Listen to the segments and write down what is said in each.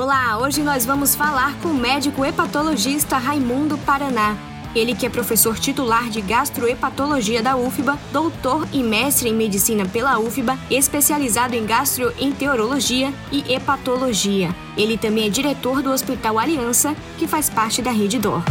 Olá, hoje nós vamos falar com o médico hepatologista Raimundo Paraná. Ele que é professor titular de gastrohepatologia da UFBA, doutor e mestre em medicina pela UFBA, especializado em gastroenterologia e hepatologia. Ele também é diretor do Hospital Aliança, que faz parte da Rede DOR.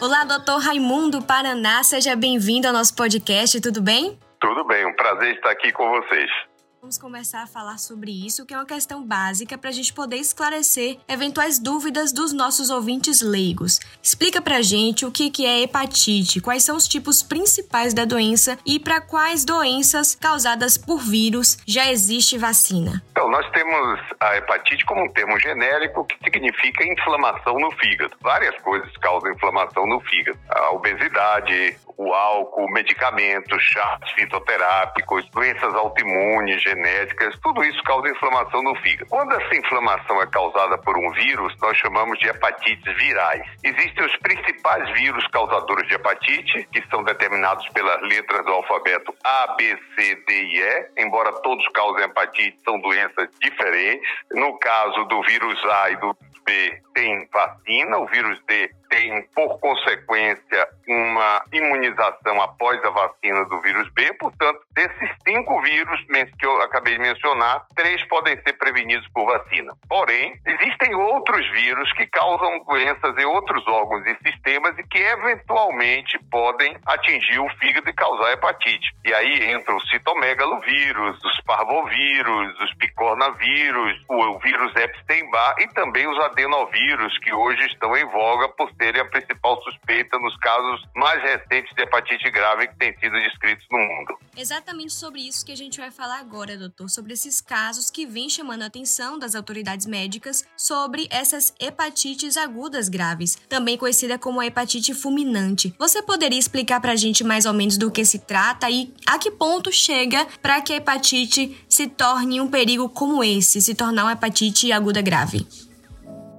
Olá, doutor Raimundo Paraná, seja bem-vindo ao nosso podcast, tudo bem? Tudo bem, um prazer estar aqui com vocês. Vamos começar a falar sobre isso, que é uma questão básica para a gente poder esclarecer eventuais dúvidas dos nossos ouvintes leigos. Explica para a gente o que é hepatite, quais são os tipos principais da doença e para quais doenças causadas por vírus já existe vacina. Então, nós temos a hepatite como um termo genérico que significa inflamação no fígado. Várias coisas causam inflamação no fígado. A obesidade, o álcool, medicamentos, chás fitoterápicos, doenças autoimunes, genéticas, tudo isso causa inflamação no fígado. Quando essa inflamação é causada por um vírus, nós chamamos de hepatites virais. Existem os principais vírus causadores de hepatite, que são determinados pelas letras do alfabeto A, B, C, D e E, embora todos causem hepatite, são doenças diferentes. No caso do vírus A e do B, tem vacina, o vírus D tem, por consequência, uma imunização após a vacina do vírus B. Portanto, desses cinco vírus que eu acabei de mencionar, três podem ser prevenidos por vacina. Porém, existem outros vírus que causam doenças em outros órgãos e sistemas e que eventualmente podem atingir o fígado e causar hepatite. E aí entram os citomegalovírus, os parvovírus, os picornavírus, o vírus Epstein-Barr e também os adenovírus que hoje estão em voga por serem a principal suspeita nos casos mais recentes de hepatite grave que têm sido descritos no mundo. Exatamente sobre isso que a gente vai falar agora, doutor, sobre esses casos que vêm chamando a atenção das autoridades médicas sobre essas hepatites agudas graves, também conhecida como a hepatite fulminante. Você poderia explicar para a gente mais ou menos do que se trata e a que ponto chega para que a hepatite se torne um perigo como esse, se tornar uma hepatite aguda grave?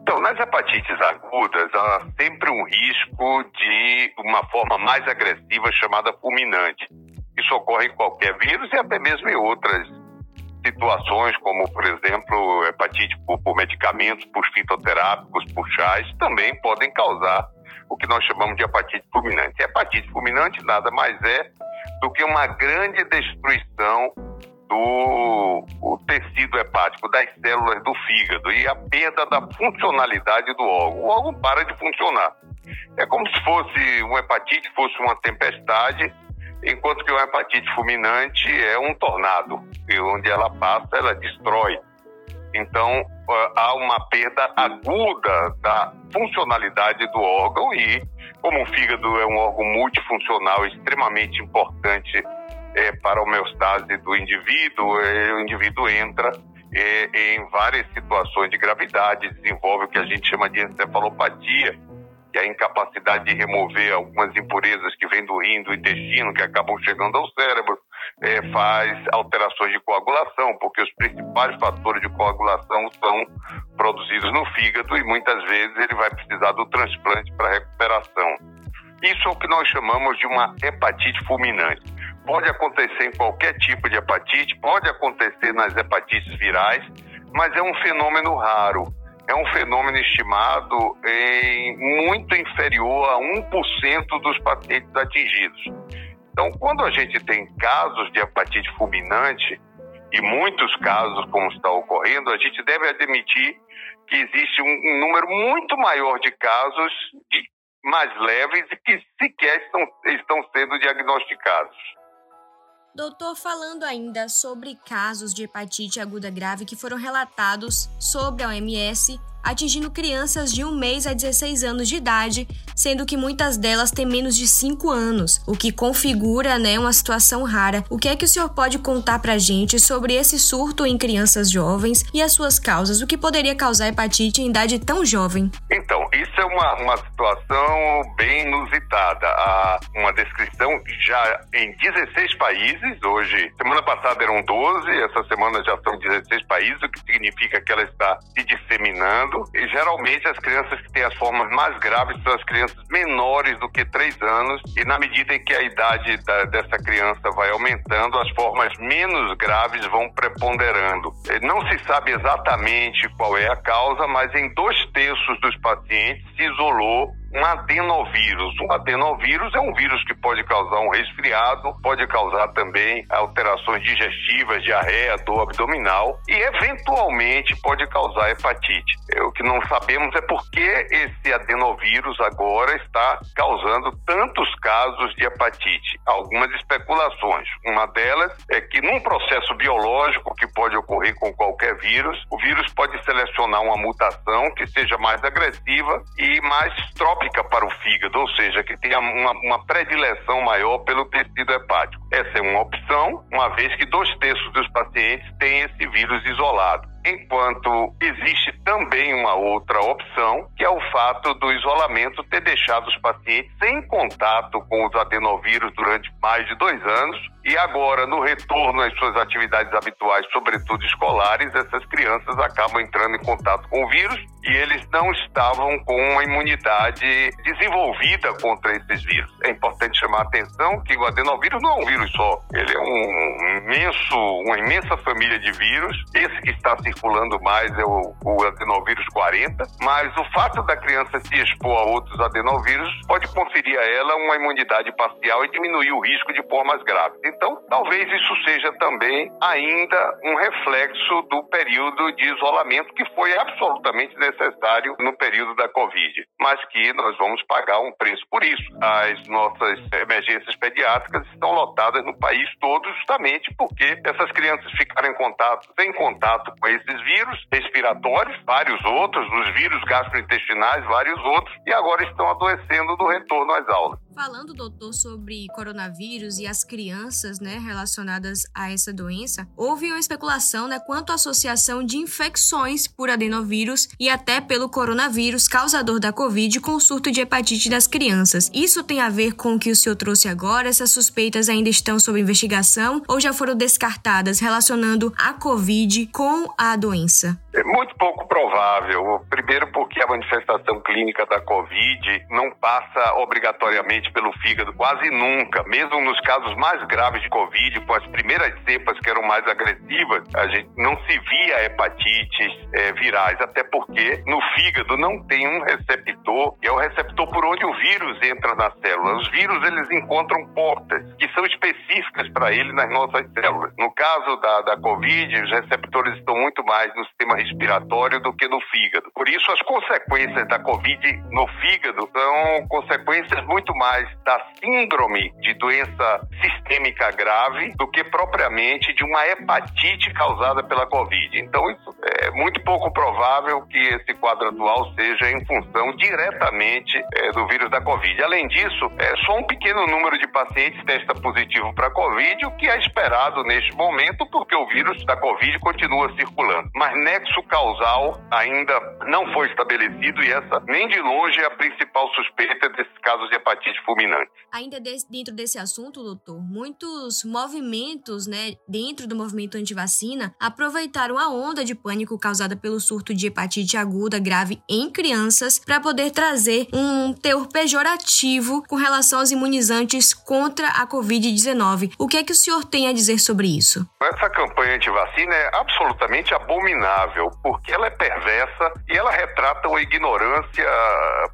Então, nas hepatites agudas, há sempre um risco de uma forma mais agressiva chamada fulminante. Isso ocorre em qualquer vírus e até mesmo em outras situações, como, por exemplo, hepatite por, por medicamentos, por fitoterápicos, por chás, também podem causar o que nós chamamos de hepatite fulminante. Hepatite fulminante nada mais é do que uma grande destruição do tecido hepático, das células do fígado e a perda da funcionalidade do órgão. O órgão para de funcionar. É como se fosse uma hepatite, fosse uma tempestade, enquanto que uma hepatite fulminante é um tornado, e onde ela passa, ela destrói. Então, há uma perda aguda da funcionalidade do órgão e, como o fígado é um órgão multifuncional extremamente importante é, para a homeostase do indivíduo, é, o indivíduo entra é, em várias situações de gravidade, desenvolve o que a gente chama de encefalopatia, que é a incapacidade de remover algumas impurezas que vêm do rim, do intestino, que acabam chegando ao cérebro, é, faz alterações de coagulação, porque os principais fatores de coagulação são produzidos no fígado e muitas vezes ele vai precisar do transplante para recuperação. Isso é o que nós chamamos de uma hepatite fulminante pode acontecer em qualquer tipo de hepatite, pode acontecer nas hepatites virais, mas é um fenômeno raro. É um fenômeno estimado em muito inferior a 1% dos pacientes atingidos. Então, quando a gente tem casos de hepatite fulminante, e muitos casos como está ocorrendo, a gente deve admitir que existe um, número muito maior de casos de mais leves e que sequer estão, estão sendo diagnosticados. Doutor, falando ainda sobre casos de hepatite aguda grave que foram relatados sobre a OMS, atingindo crianças de 1 mês a 16 anos de idade, sendo que muitas delas têm menos de 5 anos, o que configura né, uma situação rara. O que é que o senhor pode contar pra gente sobre esse surto em crianças jovens e as suas causas? O que poderia causar hepatite em idade tão jovem? Então, isso é uma, uma situação bem inusitada. Há uma descrição já em 16 países, hoje, semana passada eram 12, essa semana já são 16 países, o que significa que ela está se disseminando E geralmente as crianças que têm as formas mais graves são as crianças menores do que 3 anos. E na medida em que a idade da, dessa criança vai aumentando, as formas menos graves vão preponderando. Não se sabe exatamente qual é a causa, mas em dois terços dos pacientes se isolou um adenovírus. Um adenovírus é um vírus que pode causar um resfriado, pode causar também alterações digestivas, diarreia, dor abdominal e, eventualmente, pode causar hepatite. É, o que não sabemos é por que esse adenovírus agora está causando tantos casos de hepatite. Algumas especulações. Uma delas é que, num processo biológico que pode ocorrer com qualquer vírus, o vírus pode selecionar uma mutação que seja mais agressiva e mais trópica para o fígado, ou seja, que tenha uma, uma predileção maior pelo tecido hepático. Essa é uma opção, uma vez que dois terços dos pacientes têm esse vírus isolado enquanto existe também uma outra opção, que é o fato do isolamento ter deixado os pacientes sem contato com os adenovírus durante mais de dois anos e agora, no retorno às suas atividades habituais, sobretudo escolares, essas crianças acabam entrando em contato com o vírus e eles não estavam com uma imunidade desenvolvida contra esses vírus. É importante chamar a atenção que o adenovírus não é um vírus só, ele é um imenso, uma imensa família de vírus. Esse que está circulando mais é o, o adenovírus 40, mas o fato da criança se expor a outros adenovírus pode conferir a ela uma imunidade parcial e diminuir o risco de formas graves. Então, talvez isso seja também ainda um reflexo do período de isolamento que foi absolutamente necessário no período da Covid, mas que nós vamos pagar um preço por isso. As nossas emergências pediátricas estão lotadas no país todo justamente porque essas crianças ficaram em contato, sem contato com esse esses vírus respiratórios, vários outros, os vírus gastrointestinais, vários outros, e agora estão adoecendo do retorno às aulas. Falando, doutor, sobre coronavírus e as crianças, né, relacionadas a essa doença, houve uma especulação, né, quanto à associação de infecções por adenovírus e até pelo coronavírus causador da Covid com o surto de hepatite das crianças. Isso tem a ver com o que o senhor trouxe agora? Essas suspeitas ainda estão sob investigação ou já foram descartadas relacionando a Covid com a doença? É muito pouco provável. Primeiro, porque a manifestação clínica da Covid não passa obrigatoriamente pelo fígado, quase nunca. Mesmo nos casos mais graves de Covid, com as primeiras cepas que eram mais agressivas, a gente não se via hepatites é, virais, até porque no fígado não tem um receptor, que é o receptor por onde o vírus entra na célula. Os vírus, eles encontram portas que são específicas para ele nas nossas células. No caso da, da Covid, os receptores estão muito mais no sistema respiratório do que no fígado. Por isso, as consequências da Covid no fígado são consequências muito mais da síndrome de doença sistêmica grave do que propriamente de uma hepatite causada pela Covid. Então, isso é muito pouco provável que esse quadro atual seja em função diretamente é, do vírus da Covid. Além disso, é, só um pequeno número de pacientes testa positivo para Covid, o que é esperado neste momento, porque o vírus da Covid continua circulando. Mas nexo causal ainda não foi estabelecido e essa nem de longe é a principal suspeita desses casos de hepatite fulminante. Ainda dentro desse assunto, doutor, muitos movimentos, né, dentro do movimento antivacina, aproveitaram a onda de pânico causada pelo surto de hepatite aguda grave em crianças para poder trazer um teor pejorativo com relação aos imunizantes contra a Covid-19. O que é que o senhor tem a dizer sobre isso? Essa campanha antivacina é absolutamente abominável, porque ela é perversa e ela retrata uma ignorância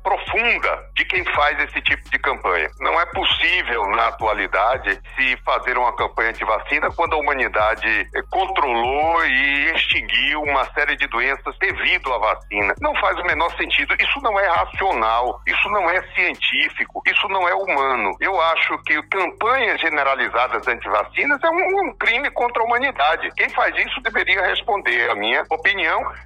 profunda de quem faz esse tipo de campanha. Não é possível, na atualidade, se fazer uma campanha anti-vacina quando a humanidade controlou e extinguiu uma série de doenças devido à vacina. Não faz o menor sentido. Isso não é racional, isso não é científico, isso não é humano. Eu acho que campanhas generalizadas anti-vacinas é um, um crime contra a humanidade. Quem faz isso deveria responder a minha opinião,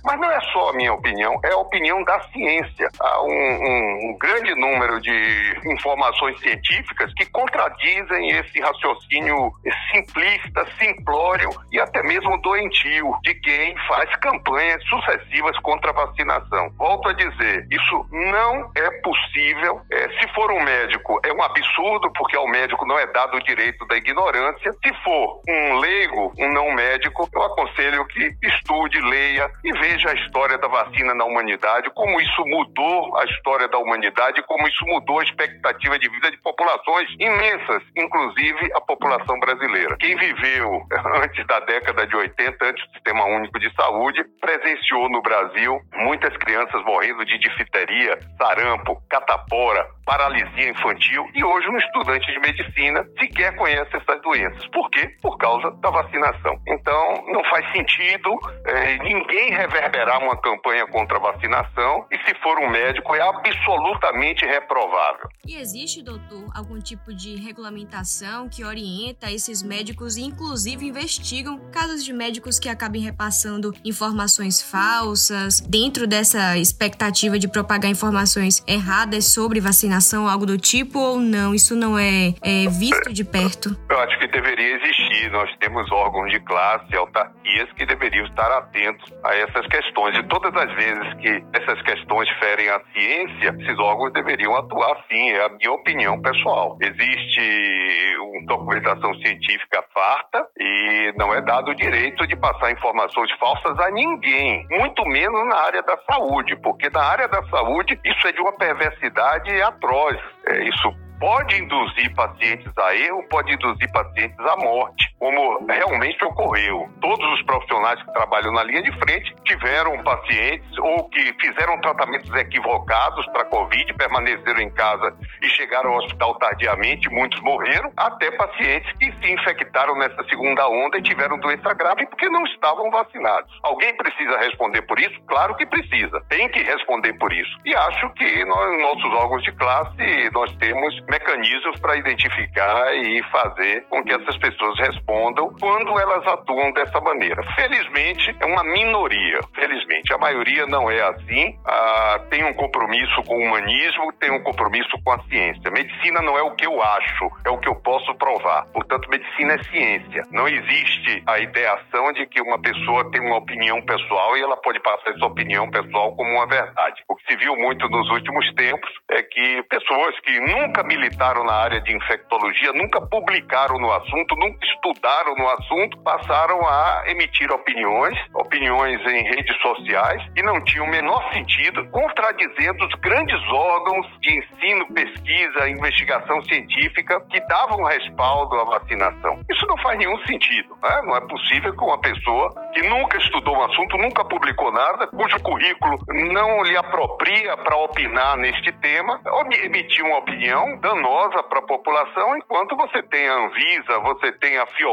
mas não é só a minha opinião, é a opinião da ciência. Há um, um, um grande número de informações científicas que contradizem esse raciocínio simplista, simplório e até mesmo doentio de quem faz campanhas sucessivas contra a vacinação. Volto a dizer, isso não é possível. É, se for um médico, é um absurdo, porque ao médico não é dado o direito da ignorância. Se for um leigo, um não médico, eu aconselho que estude, leia e veja a história da vacina na humanidade, como isso mudou a história da humanidade, como isso mudou a expectativa de vida de populações imensas, inclusive a população brasileira. Quem viveu antes da década de 80, antes do Sistema Único de Saúde, presenciou no Brasil muitas crianças morrendo de difteria, sarampo, catapora, paralisia infantil e hoje um estudante de medicina sequer conhece essas doenças. Por quê? Por causa da vacinação. Então, não faz sentido é, ninguém reverberar uma campanha contra a vacinação e se for um médico é absolutamente reprovável. E existe, doutor, algum tipo de regulamentação que orienta esses médicos e inclusive investigam casos de médicos que acabem repassando informações falsas dentro dessa expectativa de propagar informações erradas sobre vacinação? algo do tipo, ou não? Isso não é, é visto de perto? Eu acho que deveria existir. Nós temos órgãos de classe, autarquias, que deveriam estar atentos a essas questões. E todas as vezes que essas questões ferem a ciência, esses órgãos deveriam atuar sim, é a minha opinião pessoal. Existe uma documentação científica farta e não é dado o direito de passar informações falsas a ninguém, muito menos na área da saúde, porque na área da saúde isso é de uma perversidade atroz. É, isso pode induzir pacientes a erro, pode induzir pacientes à morte, como realmente ocorreu. Todos os profissionais que trabalham na linha de frente tiveram pacientes ou que fizeram tratamentos equivocados para Covid, permaneceram em casa e chegaram ao hospital tardiamente, muitos morreram, até pacientes que se infectaram nessa segunda onda e tiveram doença grave porque não estavam vacinados. Alguém precisa responder por isso? Claro que precisa. Tem que responder por isso. E acho que nós, nossos órgãos de classe, nós temos mecanismos para identificar e fazer com que essas pessoas respondam quando elas atuam dessa maneira. Felizmente, é uma minoria. Felizmente, a maioria não é assim. Ah, tem um compromisso com o humanismo, tem um compromisso com a ciência. Medicina não é o que eu acho, é o que eu posso provar. Portanto, medicina é ciência. Não existe a ideação de que uma pessoa tem uma opinião pessoal e ela pode passar essa opinião pessoal como uma verdade. O que se viu muito nos últimos tempos é que pessoas que nunca militaram na área de infectologia, nunca publicaram no assunto, nunca estudaram no assunto, passaram a emitir opiniões, opiniões em redes sociais, e não tinham o menor sentido, contradizendo os grandes órgãos de ensino, pesquisa, investigação científica que davam respaldo à vacinação. Isso não faz nenhum sentido. Né? Não é possível que uma pessoa que nunca estudou um assunto, nunca publicou nada, cujo currículo não lhe apropria para opinar neste tema, emitir uma opinião danosa para a população, enquanto você tem a Anvisa, você tem a Fiocruz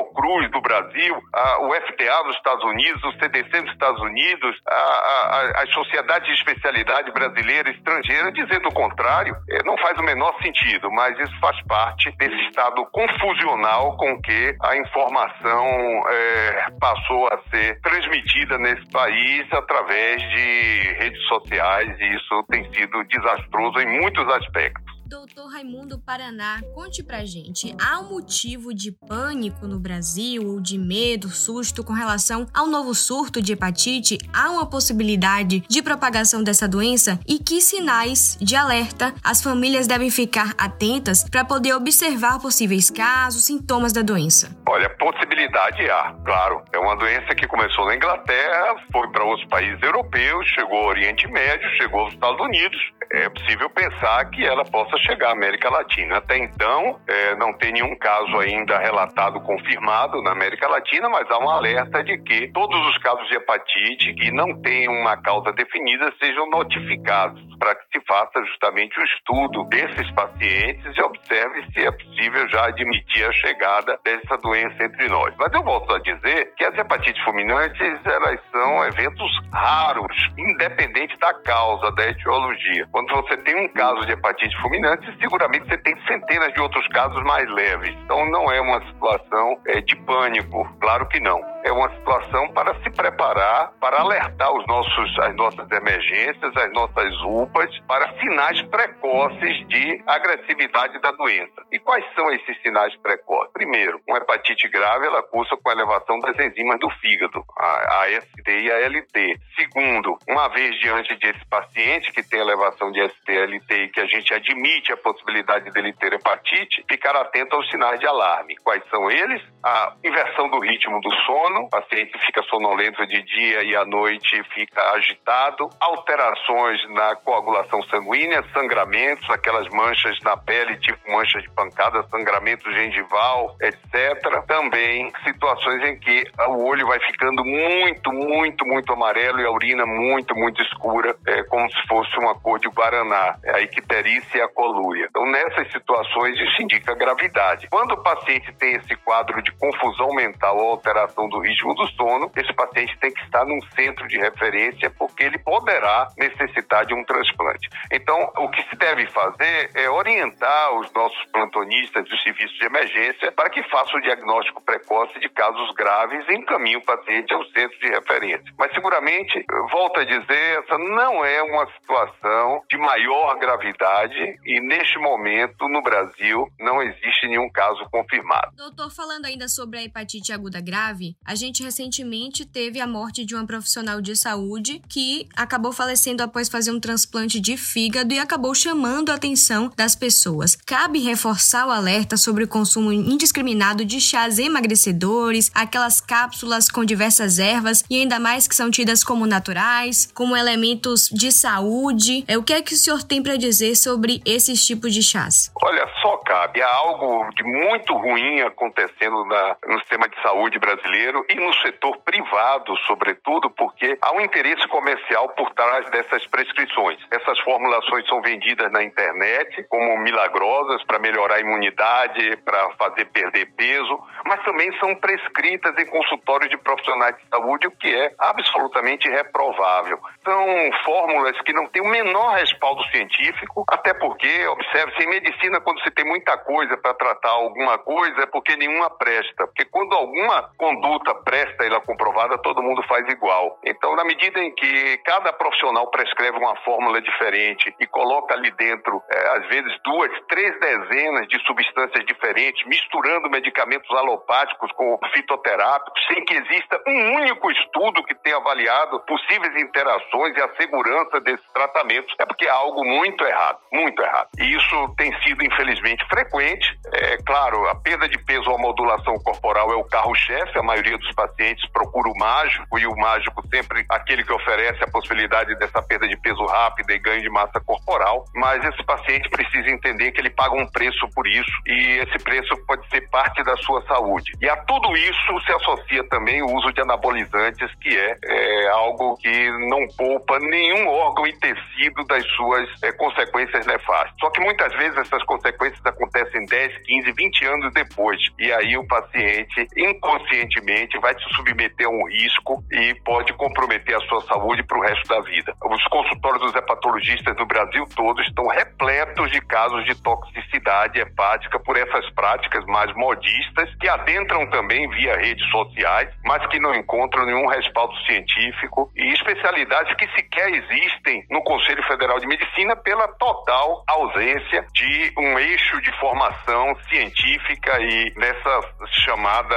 do Brasil, a, o FDA dos Estados Unidos, o CDC dos Estados Unidos, a, a, as sociedades de especialidade brasileira e estrangeira dizendo o contrário, é, não faz o menor sentido, mas isso faz parte desse estado confusional com que a informação é, passou a ser transmitida nesse país através de redes sociais e isso tem sido desastroso em muitos aspectos. Doutor Raimundo Paraná, conte pra gente, há um motivo de pânico no Brasil ou de medo, susto com relação ao novo surto de hepatite? Há uma possibilidade de propagação dessa doença? E que sinais de alerta as famílias devem ficar atentas para poder observar possíveis casos, sintomas da doença? Olha, possibilidade há, claro. É uma doença que começou na Inglaterra, foi para outros países europeus, chegou ao Oriente Médio, chegou aos Estados Unidos. É possível pensar que ela possa chegar à América Latina. Até então, é, não tem nenhum caso ainda relatado confirmado na América Latina, mas há um alerta de que todos os casos de hepatite que não têm uma causa definida sejam notificados para que se faça justamente o estudo desses pacientes e observe se é possível já admitir a chegada dessa doença entre nós. Mas eu volto a dizer que as hepatites fulminantes elas são eventos raros, independente da causa, da etiologia. Quando você tem um caso de hepatite fulminante seguramente você tem centenas de outros casos mais leves. Então não é uma situação é, de pânico, claro que não. É uma situação para se preparar, para alertar os nossos, as nossas emergências, as nossas UPAs, para sinais precoces de agressividade da doença. E quais são esses sinais precoces? Primeiro, uma hepatite grave, ela cursa com elevação das enzimas do fígado, a AST e a LT. Segundo, uma vez diante desse paciente que tem elevação de ST e LT e que a gente admite a possibilidade dele ter hepatite, ficar atento aos sinais de alarme. Quais são eles? A inversão do ritmo do sono, o paciente fica sonolento de dia e à noite fica agitado, alterações na coagulação sanguínea, sangramentos, aquelas manchas na pele, tipo manchas de pancada, sangramento gengival, etc. Também situações em que o olho vai ficando muito, muito, muito amarelo e a urina muito, muito escura, é, como se fosse uma cor de guaraná, é a icterícia e a colúria. Então, nessas situações, isso indica gravidade. Quando o paciente tem esse quadro de confusão mental ou alteração do ritmo do sono, esse paciente tem que estar num centro de referência porque ele poderá necessitar de um transplante. Então, o que se deve fazer é orientar os nossos plantonistas dos serviços de emergência para que façam o diagnóstico precoce de casos graves e encaminhem o paciente ao centro de referência. Mas seguramente, volto a dizer, essa não é uma situação de maior gravidade e neste momento no Brasil não existe nenhum caso confirmado. Doutor, falando ainda sobre a hepatite aguda grave, a gente recentemente teve a morte de uma profissional de saúde que acabou falecendo após fazer um transplante de fígado e acabou chamando a atenção das pessoas. Cabe reforçar o alerta sobre o consumo indiscriminado de chás emagrecedores, aquelas cápsulas com diversas ervas e ainda mais que são tidas como naturais, como elementos de saúde. É o que é que o senhor tem para dizer sobre esses tipos de chás? Olha, só cabe há algo de muito ruim acontecendo na, no sistema de saúde brasileiro e no setor privado, sobretudo, porque há um interesse comercial por trás dessas prescrições. Essas formulações são vendidas na internet como milagrosas para melhorar a imunidade, para fazer perder peso, mas também são prescritas em consultórios de profissionais de saúde, o que é absolutamente reprovável. São fórmulas que não têm o menor respaldo científico, até porque, observe-se, em medicina, quando se tem muita coisa para tratar alguma coisa, é porque nenhuma presta. Porque quando alguma conduta presta ela é comprovada, todo mundo faz igual. Então, na medida em que cada profissional prescreve uma fórmula diferente e coloca ali dentro, é, às vezes, duas, três dezenas de substâncias diferentes, misturando medicamentos alopáticos com fitoterápicos, sem que exista um único estudo que tenha avaliado possíveis interações e a segurança desses tratamentos, é porque há algo muito errado, muito errado. E isso tem sido, infelizmente, frequente. É claro, a perda de peso ou a modulação corporal é o carro-chefe, a maioria dos pacientes procura o mágico e o mágico sempre aquele que oferece a possibilidade dessa perda de peso rápida e ganho de massa corporal, mas esse paciente precisa entender que ele paga um preço por isso e esse preço pode ser parte da sua saúde. E a tudo isso se associa também o uso de anabolizantes, que é, é algo que não poupa nenhum órgão e tecido das suas é, consequências nefastas. Só que muitas vezes essas consequências acontecem 10, 15, 20 anos depois. E aí o paciente inconscientemente vai se submeter a um risco e pode comprometer a sua saúde para o resto da vida. Os consultórios dos hepatologistas no Brasil todo estão repletos de casos de toxicidade hepática por essas práticas mais modistas que adentram também via redes sociais, mas que não encontram nenhum respaldo científico e especialidades que sequer existem no Conselho Federal de Medicina pela total ausência de um eixo de formação científica e nessa chamada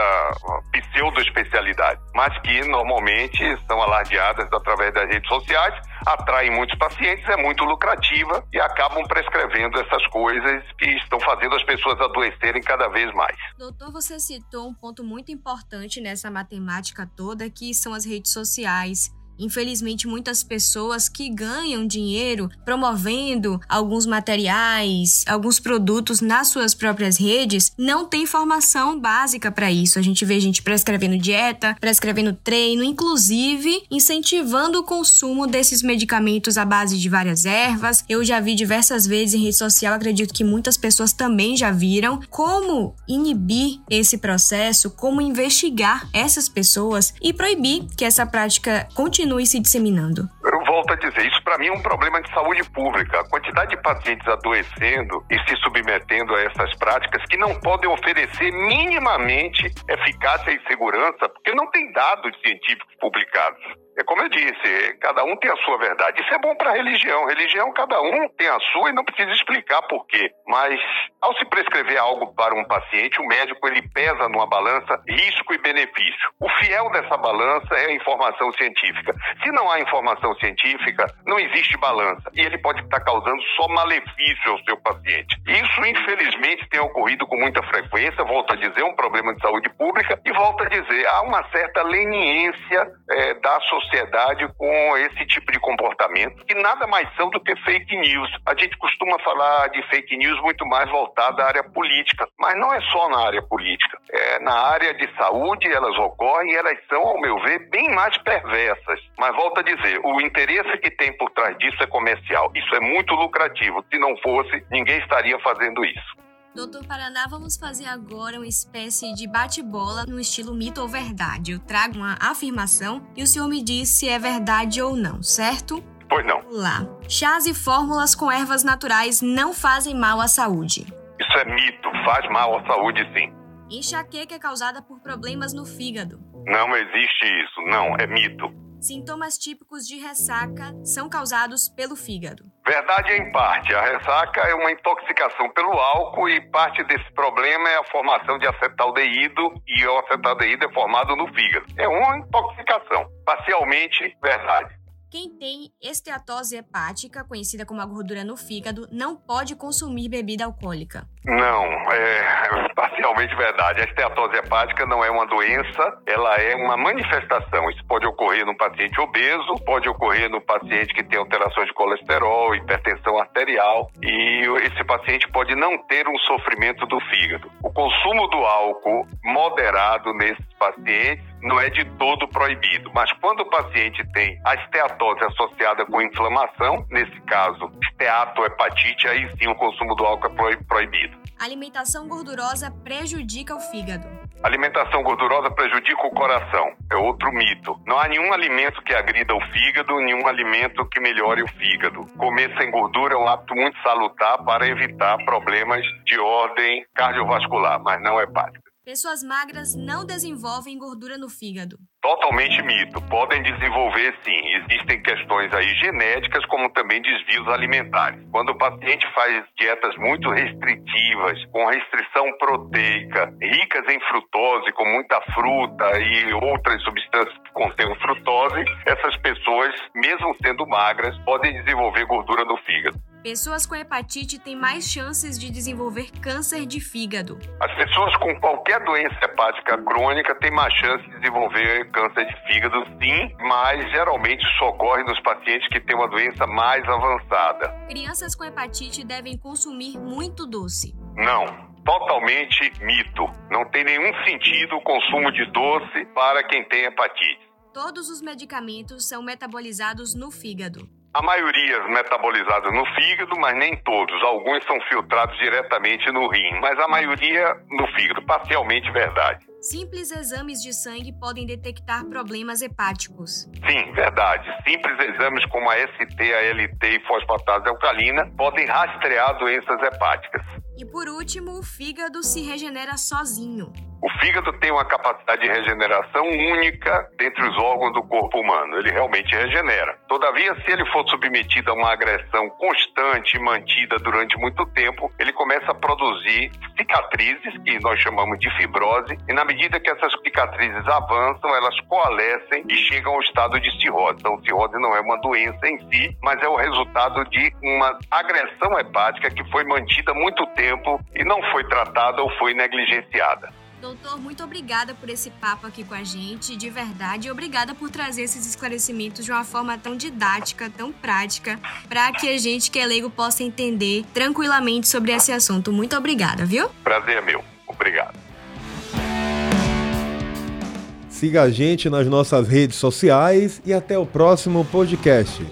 pseudo-especialidade, mas que normalmente são alardeadas através das redes sociais, atraem muitos pacientes, é muito lucrativa e acabam prescrevendo essas coisas que estão fazendo as pessoas adoecerem cada vez mais. Doutor, você citou um ponto muito importante nessa matemática toda, que são as redes sociais. Infelizmente, muitas pessoas que ganham dinheiro promovendo alguns materiais, alguns produtos nas suas próprias redes, não têm formação básica para isso. A gente vê gente prescrevendo dieta, prescrevendo treino, inclusive incentivando o consumo desses medicamentos à base de várias ervas. Eu já vi diversas vezes em rede social, acredito que muitas pessoas também já viram como inibir esse processo, como investigar essas pessoas e proibir que essa prática continue continue se disseminando? Eu volto a dizer, isso para mim é um problema de saúde pública. A quantidade de pacientes adoecendo e se submetendo a essas práticas que não podem oferecer minimamente eficácia e segurança, porque não tem dados científicos publicados. É como eu disse, cada um tem a sua verdade. Isso é bom para a religião. Religião, cada um tem a sua e não precisa explicar por quê. Mas, ao se prescrever algo para um paciente, o médico ele pesa numa balança risco e benefício. O fiel dessa balança é a informação científica. Se não há informação científica, não existe balança. E ele pode estar causando só malefício ao seu paciente. Isso, infelizmente, tem ocorrido com muita frequência. Volto a dizer, um problema de saúde pública. E volto a dizer, há uma certa leniência é, da sociedade sociedade com esse tipo de comportamento, que nada mais são do que fake news. A gente costuma falar de fake news muito mais voltada à área política, mas não é só na área política. É, na área de saúde elas ocorrem e elas são, ao meu ver, bem mais perversas. Mas volto a dizer, o interesse que tem por trás disso é comercial. Isso é muito lucrativo. Se não fosse, ninguém estaria fazendo isso. Doutor Paraná, vamos fazer agora uma espécie de bate-bola no estilo mito ou verdade. Eu trago uma afirmação e o senhor me diz se é verdade ou não, certo? Pois não. Lá. Chás e fórmulas com ervas naturais não fazem mal à saúde. Isso é mito, faz mal à saúde sim. Enxaqueca é causada por problemas no fígado. Não existe isso, não, é mito. Sintomas típicos de ressaca são causados pelo fígado. Verdade em parte. A ressaca é uma intoxicação pelo álcool e parte desse problema é a formação de acetaldeído e o acetaldeído é formado no fígado. É uma intoxicação. Parcialmente verdade. Quem tem esteatose hepática, conhecida como a gordura no fígado, não pode consumir bebida alcoólica. Não, é parcialmente verdade. A esteatose hepática não é uma doença, ela é uma manifestação. Isso pode ocorrer no paciente obeso, pode ocorrer no paciente que tem alterações de colesterol, hipertensão arterial, e esse paciente pode não ter um sofrimento do fígado. O consumo do álcool moderado nesses pacientes não é de todo proibido, mas quando o paciente tem a esteatose associada com inflamação, nesse caso, esteatohepatite, aí sim o consumo do álcool é proibido. Alimentação gordurosa prejudica o fígado. Alimentação gordurosa prejudica o coração. É outro mito. Não há nenhum alimento que agrida o fígado, nenhum alimento que melhore o fígado. Comer sem gordura é um hábito muito salutar para evitar problemas de ordem cardiovascular, mas não hepática. Pessoas magras não desenvolvem gordura no fígado. Totalmente mito. Podem desenvolver sim. Existem questões aí genéticas, como também desvios alimentares. Quando o paciente faz dietas muito restritivas, com restrição proteica, ricas em frutose, com muita fruta e outras substâncias que contêm frutose, essas pessoas, mesmo sendo magras, podem desenvolver gordura no fígado. Pessoas com hepatite têm mais chances de desenvolver câncer de fígado. As pessoas com qualquer doença hepática crônica têm mais chance de desenvolver câncer de fígado, sim, mas geralmente isso ocorre nos pacientes que têm uma doença mais avançada. Crianças com hepatite devem consumir muito doce. Não, totalmente mito. Não tem nenhum sentido o consumo de doce para quem tem hepatite. Todos os medicamentos são metabolizados no fígado. A maioria metabolizados no fígado, mas nem todos. Alguns são filtrados diretamente no rim, mas a maioria no fígado. Parcialmente verdade. Simples exames de sangue podem detectar problemas hepáticos. Sim, verdade. Simples exames como a ST, a LT e fosfatase alcalina podem rastrear doenças hepáticas. E por último, o fígado se regenera sozinho. O fígado tem uma capacidade de regeneração única dentre os órgãos do corpo humano. Ele realmente regenera. Todavia, se ele for submetido a uma agressão constante e mantida durante muito tempo, ele começa a produzir cicatrizes, que nós chamamos de fibrose, e na medida que essas cicatrizes avançam, elas coalescem e chegam ao estado de cirrose. Então, cirrose não é uma doença em si, mas é o resultado de uma agressão hepática que foi mantida muito tempo e não foi tratada ou foi negligenciada. Doutor, muito obrigada por esse papo aqui com a gente, de verdade, e obrigada por trazer esses esclarecimentos de uma forma tão didática, tão prática, para que a gente que é leigo possa entender tranquilamente sobre esse assunto. Muito obrigada, viu? Prazer é meu. Obrigado. Siga a gente nas nossas redes sociais e até o próximo podcast.